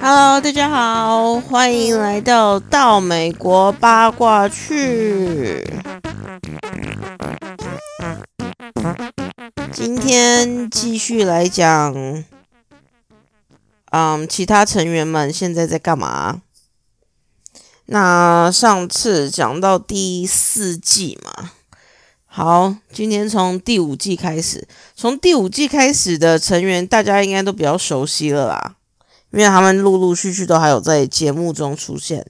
Hello，大家好，欢迎来到到美国八卦去。今天继续来讲，嗯，其他成员们现在在干嘛？那上次讲到第四季嘛，好，今天从第五季开始，从第五季开始的成员，大家应该都比较熟悉了啦。因为他们陆陆续续都还有在节目中出现。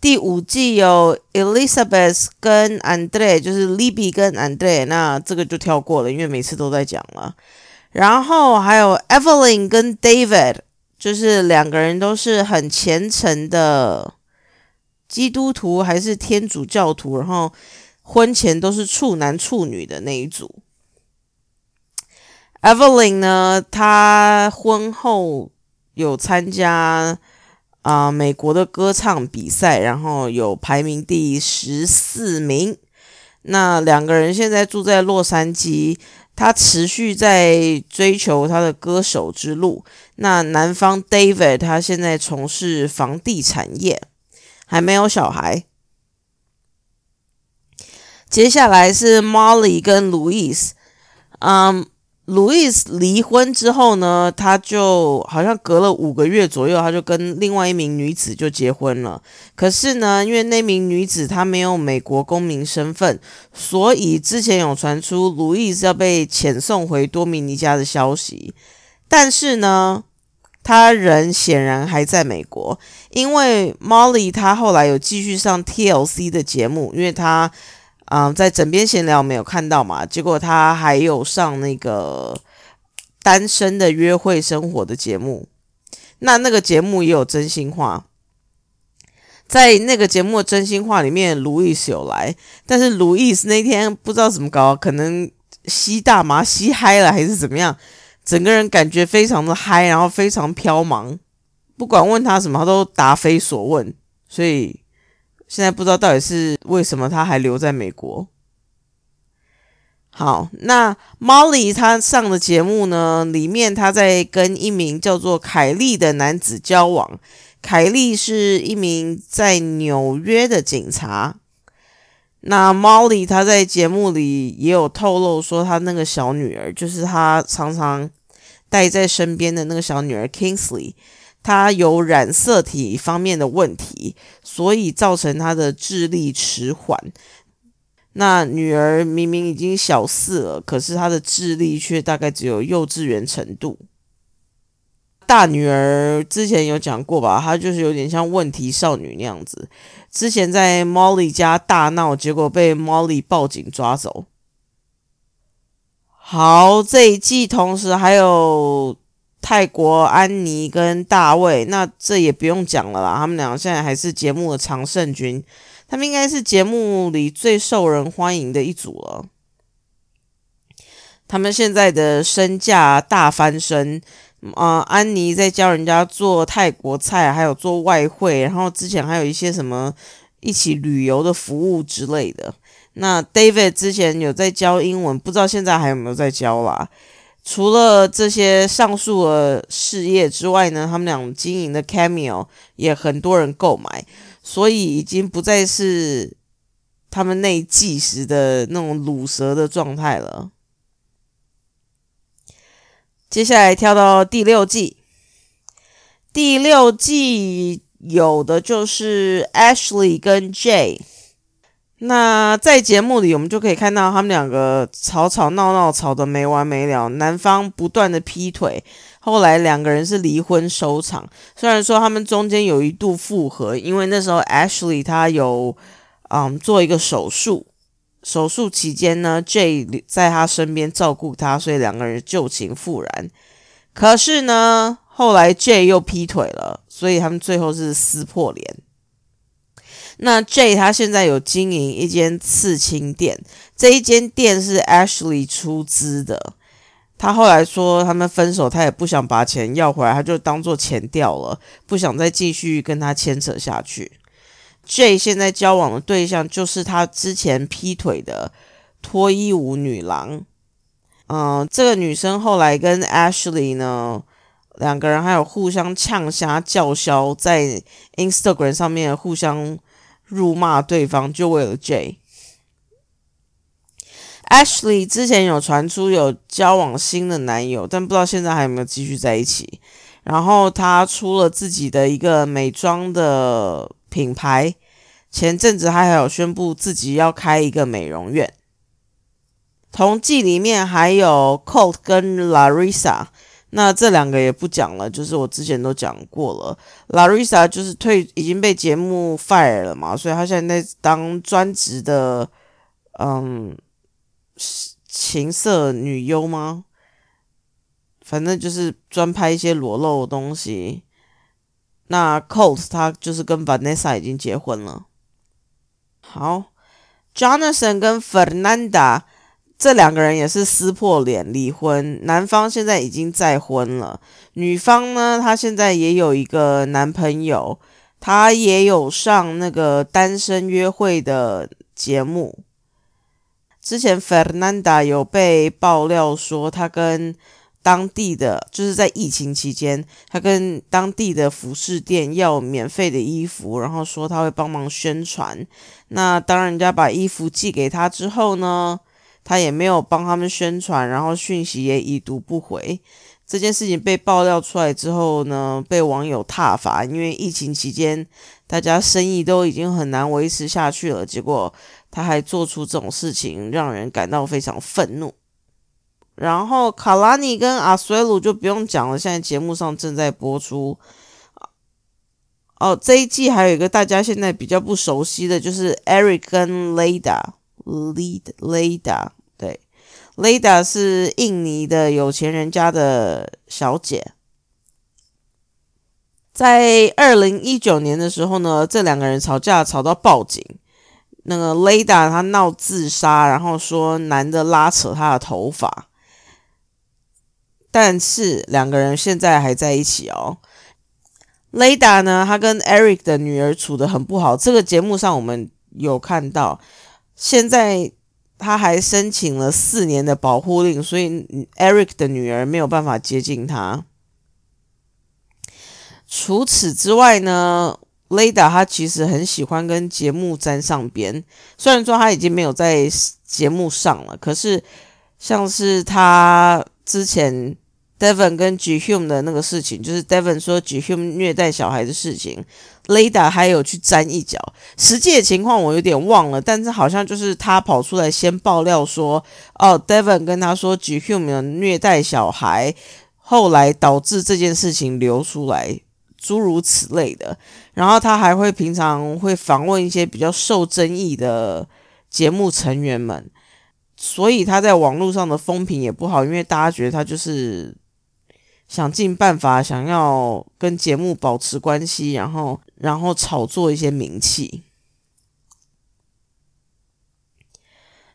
第五季有 Elizabeth 跟 Andre，就是 Libby 跟 Andre，那这个就跳过了，因为每次都在讲了。然后还有 Evelyn 跟 David，就是两个人都是很虔诚的基督徒还是天主教徒，然后婚前都是处男处女的那一组。Evelyn 呢？她婚后有参加啊美国的歌唱比赛，然后有排名第十四名。那两个人现在住在洛杉矶，他持续在追求他的歌手之路。那男方 David 他现在从事房地产业，还没有小孩。接下来是 Molly 跟 Louis，嗯。路易斯离婚之后呢，他就好像隔了五个月左右，他就跟另外一名女子就结婚了。可是呢，因为那名女子她没有美国公民身份，所以之前有传出路易斯要被遣送回多米尼加的消息。但是呢，他人显然还在美国，因为 Molly 她后来有继续上 TLC 的节目，因为她。嗯，在枕边闲聊没有看到嘛？结果他还有上那个单身的约会生活的节目，那那个节目也有真心话。在那个节目真心话里面，路易斯有来，但是路易斯那天不知道怎么搞，可能吸大麻吸嗨了还是怎么样，整个人感觉非常的嗨，然后非常飘茫，不管问他什么，他都答非所问，所以。现在不知道到底是为什么他还留在美国。好，那 Molly 他上的节目呢，里面他在跟一名叫做凯利的男子交往。凯利是一名在纽约的警察。那 Molly 他在节目里也有透露说，他那个小女儿，就是他常常带在身边的那个小女儿 Kingsley。他有染色体方面的问题，所以造成他的智力迟缓。那女儿明明已经小四了，可是她的智力却大概只有幼稚园程度。大女儿之前有讲过吧，她就是有点像问题少女那样子。之前在 Molly 家大闹，结果被 Molly 报警抓走。好，这一季同时还有。泰国安妮跟大卫，那这也不用讲了啦。他们两个现在还是节目的常胜军，他们应该是节目里最受人欢迎的一组了。他们现在的身价大翻身，啊，安妮在教人家做泰国菜，还有做外汇，然后之前还有一些什么一起旅游的服务之类的。那 David 之前有在教英文，不知道现在还有没有在教啦。除了这些上述的事业之外呢，他们俩经营的 Cameo 也很多人购买，所以已经不再是他们那季时的那种卤蛇的状态了。接下来跳到第六季，第六季有的就是 Ashley 跟 Jay。那在节目里，我们就可以看到他们两个吵吵闹闹，吵得没完没了。男方不断的劈腿，后来两个人是离婚收场。虽然说他们中间有一度复合，因为那时候 Ashley 他有嗯做一个手术，手术期间呢，J 在他身边照顾他，所以两个人旧情复燃。可是呢，后来 J 又劈腿了，所以他们最后是撕破脸。那 J 他现在有经营一间刺青店，这一间店是 Ashley 出资的。他后来说他们分手，他也不想把钱要回来，他就当做钱掉了，不想再继续跟他牵扯下去。J 现在交往的对象就是他之前劈腿的脱衣舞女郎，嗯，这个女生后来跟 Ashley 呢，两个人还有互相呛虾叫嚣，在 Instagram 上面互相辱骂对方，就为了 J。Ashley 之前有传出有交往新的男友，但不知道现在还有没有继续在一起。然后她出了自己的一个美妆的品牌，前阵子她还有宣布自己要开一个美容院。同季里面还有 Colt 跟 Larissa，那这两个也不讲了，就是我之前都讲过了。Larissa 就是退已经被节目 fire 了嘛，所以她现在在当专职的，嗯。情色女优吗？反正就是专拍一些裸露的东西。那 Colt 他就是跟 Vanessa 已经结婚了。好，Jonathan 跟 Fernanda 这两个人也是撕破脸离婚。男方现在已经再婚了，女方呢，她现在也有一个男朋友，她也有上那个单身约会的节目。之前 Fernanda 有被爆料说，她跟当地的就是在疫情期间，她跟当地的服饰店要免费的衣服，然后说她会帮忙宣传。那当人家把衣服寄给她之后呢，他也没有帮他们宣传，然后讯息也已读不回。这件事情被爆料出来之后呢，被网友挞伐，因为疫情期间大家生意都已经很难维持下去了，结果。他还做出这种事情，让人感到非常愤怒。然后卡拉尼跟阿苏鲁就不用讲了，现在节目上正在播出。哦，这一季还有一个大家现在比较不熟悉的就是 Eric 跟 Leda，Led Leda，对，Leda 是印尼的有钱人家的小姐。在二零一九年的时候呢，这两个人吵架吵到报警。那个 Lada 她闹自杀，然后说男的拉扯她的头发，但是两个人现在还在一起哦。Lada 呢，她跟 Eric 的女儿处的很不好，这个节目上我们有看到。现在他还申请了四年的保护令，所以 Eric 的女儿没有办法接近他。除此之外呢？雷达他其实很喜欢跟节目沾上边，虽然说他已经没有在节目上了，可是像是他之前 Devon 跟 Ghum 的那个事情，就是 Devon 说 Ghum 虐待小孩的事情，雷达还有去沾一脚。实际的情况我有点忘了，但是好像就是他跑出来先爆料说，哦，Devon 跟他说 Ghum 有虐待小孩，后来导致这件事情流出来。诸如此类的，然后他还会平常会访问一些比较受争议的节目成员们，所以他在网络上的风评也不好，因为大家觉得他就是想尽办法想要跟节目保持关系，然后然后炒作一些名气。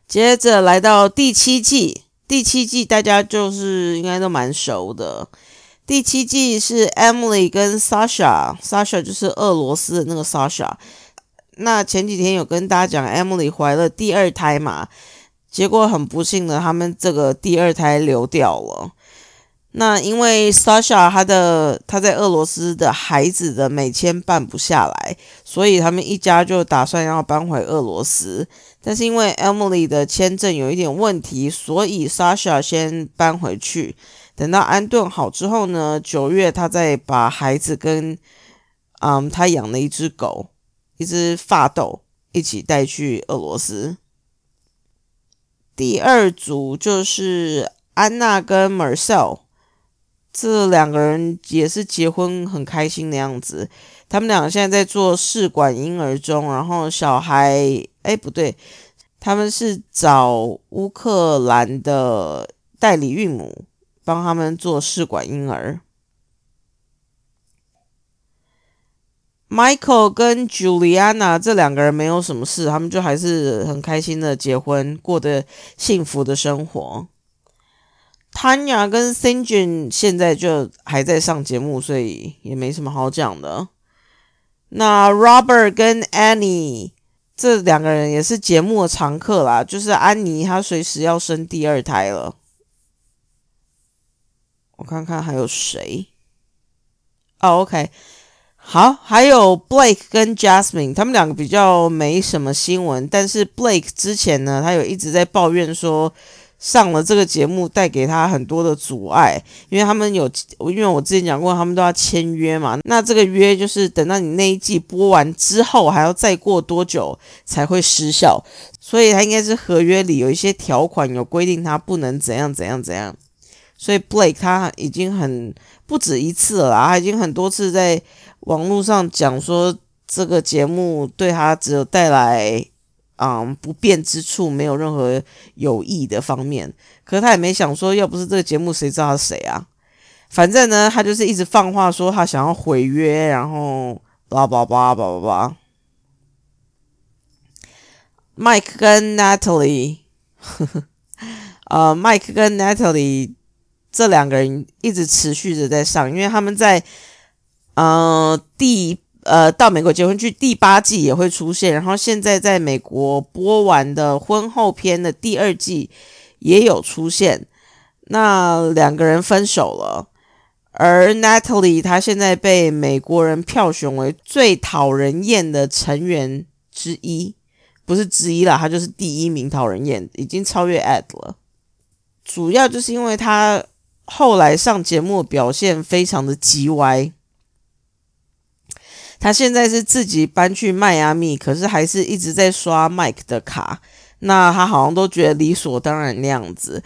接着来到第七季，第七季大家就是应该都蛮熟的。第七季是 Emily 跟 Sasha，Sasha 就是俄罗斯的那个 Sasha。那前几天有跟大家讲，Emily 怀了第二胎嘛，结果很不幸的，他们这个第二胎流掉了。那因为 Sasha 他的他在俄罗斯的孩子的美签办不下来，所以他们一家就打算要搬回俄罗斯。但是因为 Emily 的签证有一点问题，所以 Sasha 先搬回去。等到安顿好之后呢，九月他再把孩子跟，嗯，他养的一只狗，一只发豆一起带去俄罗斯。第二组就是安娜跟 Marcel，这两个人也是结婚很开心的样子。他们俩现在在做试管婴儿中，然后小孩，哎，不对，他们是找乌克兰的代理孕母。帮他们做试管婴儿。Michael 跟 Juliana 这两个人没有什么事，他们就还是很开心的结婚，过得幸福的生活。Tanya 跟 s i n j i n 现在就还在上节目，所以也没什么好讲的。那 Robert 跟 Annie 这两个人也是节目的常客啦，就是安妮她随时要生第二胎了。我看看还有谁。哦，OK，好，还有 Blake 跟 Jasmine，他们两个比较没什么新闻，但是 Blake 之前呢，他有一直在抱怨说。上了这个节目带给他很多的阻碍，因为他们有，因为我之前讲过，他们都要签约嘛。那这个约就是等到你那一季播完之后，还要再过多久才会失效，所以他应该是合约里有一些条款有规定他不能怎样怎样怎样。所以 Blake 他已经很不止一次了，他已经很多次在网络上讲说这个节目对他只有带来。嗯，不便之处没有任何有益的方面，可是他也没想说，要不是这个节目，谁知道他是谁啊？反正呢，他就是一直放话说他想要毁约，然后叭叭叭叭叭叭。Mike 跟 Natalie，呃，Mike 跟 Natalie 这两个人一直持续着在上，因为他们在呃第。呃，到美国结婚去第八季也会出现，然后现在在美国播完的婚后篇的第二季也有出现。那两个人分手了，而 Natalie 她现在被美国人票选为最讨人厌的成员之一，不是之一啦，她就是第一名讨人厌，已经超越 Ed 了。主要就是因为她后来上节目表现非常的叽歪。他现在是自己搬去迈阿密，可是还是一直在刷 Mike 的卡。那他好像都觉得理所当然那样子。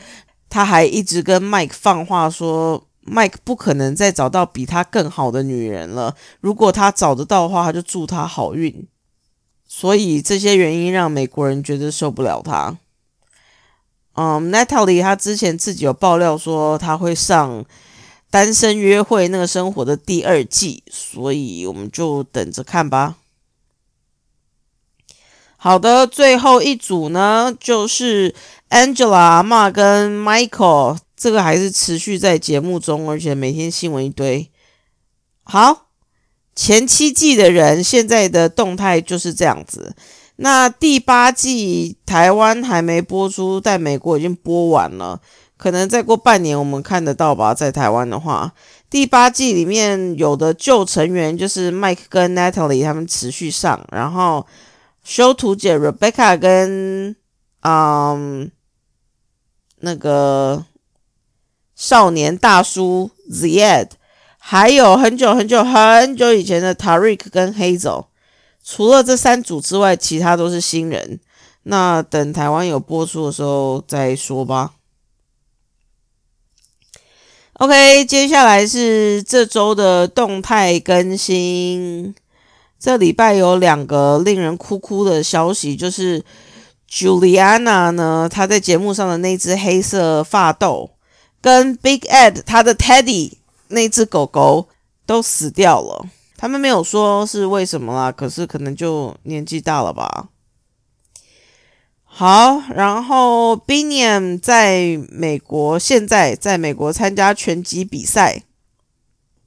他还一直跟 Mike 放话说，Mike 不可能再找到比他更好的女人了。如果他找得到的话，他就祝他好运。所以这些原因让美国人觉得受不了他。嗯，Natalie 他之前自己有爆料说他会上。单身约会那个生活的第二季，所以我们就等着看吧。好的，最后一组呢，就是 Angela 阿妈跟 Michael，这个还是持续在节目中，而且每天新闻一堆。好，前七季的人现在的动态就是这样子。那第八季台湾还没播出，在美国已经播完了。可能再过半年我们看得到吧，在台湾的话，第八季里面有的旧成员就是 Mike 跟 Natalie 他们持续上，然后修图姐 Rebecca 跟嗯那个少年大叔 Zed，还有很久很久很久以前的 Tarik 跟 Hazel，除了这三组之外，其他都是新人。那等台湾有播出的时候再说吧。OK，接下来是这周的动态更新。这礼拜有两个令人哭哭的消息，就是 Juliana 呢，她在节目上的那只黑色发豆，跟 Big Ed 他的 Teddy 那只狗狗都死掉了。他们没有说是为什么啦，可是可能就年纪大了吧。好，然后 Biniam 在美国，现在在美国参加拳击比赛，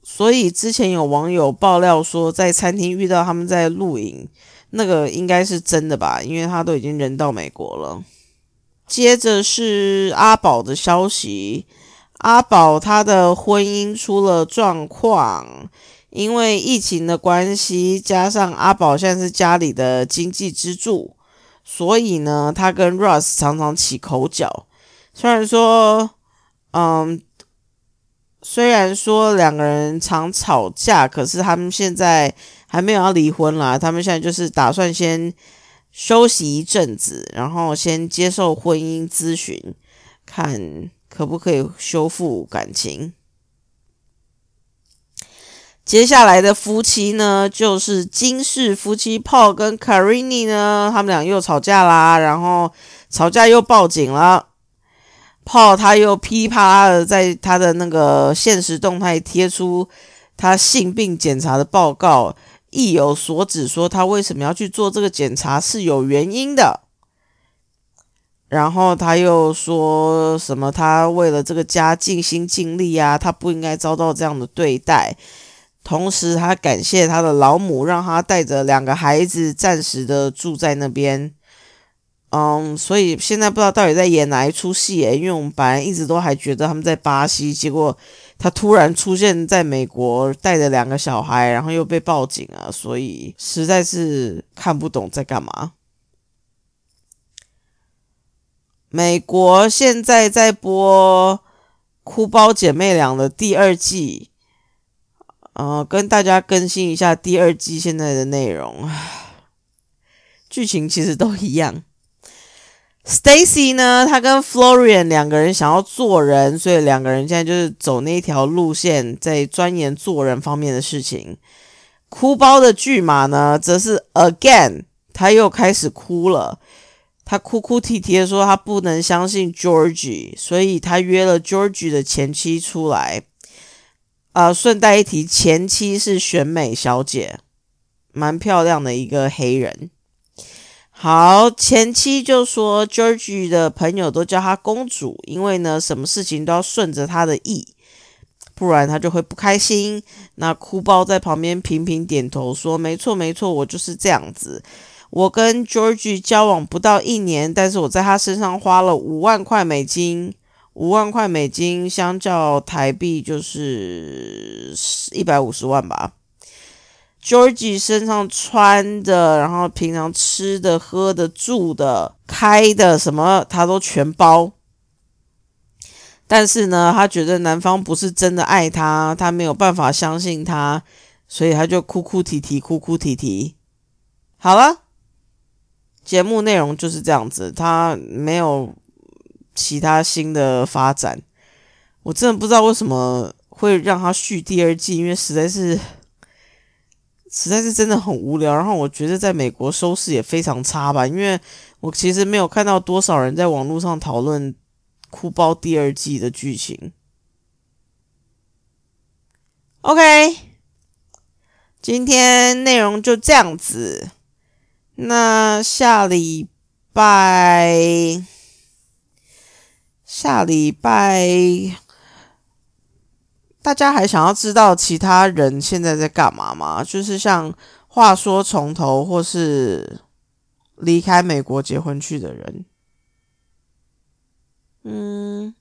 所以之前有网友爆料说，在餐厅遇到他们在露营，那个应该是真的吧，因为他都已经人到美国了。接着是阿宝的消息，阿宝他的婚姻出了状况，因为疫情的关系，加上阿宝现在是家里的经济支柱。所以呢，他跟 Russ 常常起口角。虽然说，嗯，虽然说两个人常吵架，可是他们现在还没有要离婚啦。他们现在就是打算先休息一阵子，然后先接受婚姻咨询，看可不可以修复感情。接下来的夫妻呢，就是金氏夫妻炮跟 Karini 呢，他们俩又吵架啦，然后吵架又报警了。Paul 他又噼里啪啦的在他的那个现实动态贴出他性病检查的报告，意有所指，说他为什么要去做这个检查是有原因的。然后他又说什么他为了这个家尽心尽力啊，他不应该遭到这样的对待。同时，他感谢他的老母，让他带着两个孩子暂时的住在那边。嗯，所以现在不知道到底在演哪一出戏诶，因为我们本来一直都还觉得他们在巴西，结果他突然出现在美国，带着两个小孩，然后又被报警了，所以实在是看不懂在干嘛。美国现在在播《哭包姐妹俩》的第二季，呃，跟大家更新一下第二季现在的内容，剧情其实都一样。Stacy 呢？他跟 Florian 两个人想要做人，所以两个人现在就是走那条路线，在钻研做人方面的事情。哭包的巨马呢，则是 Again，他又开始哭了。他哭哭啼啼的说，他不能相信 Georgie，所以他约了 Georgie 的前妻出来。啊，顺带一提，前妻是选美小姐，蛮漂亮的一个黑人。好，前妻就说，George 的朋友都叫她公主，因为呢，什么事情都要顺着她的意，不然她就会不开心。那哭包在旁边频频点头说：“没错，没错，我就是这样子。我跟 George 交往不到一年，但是我在他身上花了五万块美金，五万块美金相较台币就是一百五十万吧。” Georgie 身上穿的，然后平常吃的、喝的、住的、开的，什么他都全包。但是呢，他觉得男方不是真的爱他，他没有办法相信他，所以他就哭哭啼啼，哭哭啼啼。好了，节目内容就是这样子，他没有其他新的发展。我真的不知道为什么会让他续第二季，因为实在是。实在是真的很无聊，然后我觉得在美国收视也非常差吧，因为我其实没有看到多少人在网络上讨论《哭包》第二季的剧情。OK，今天内容就这样子，那下礼拜下礼拜。大家还想要知道其他人现在在干嘛吗？就是像话说从头，或是离开美国结婚去的人。嗯，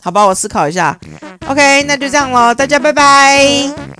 好吧，我思考一下。OK，那就这样咯，大家拜拜。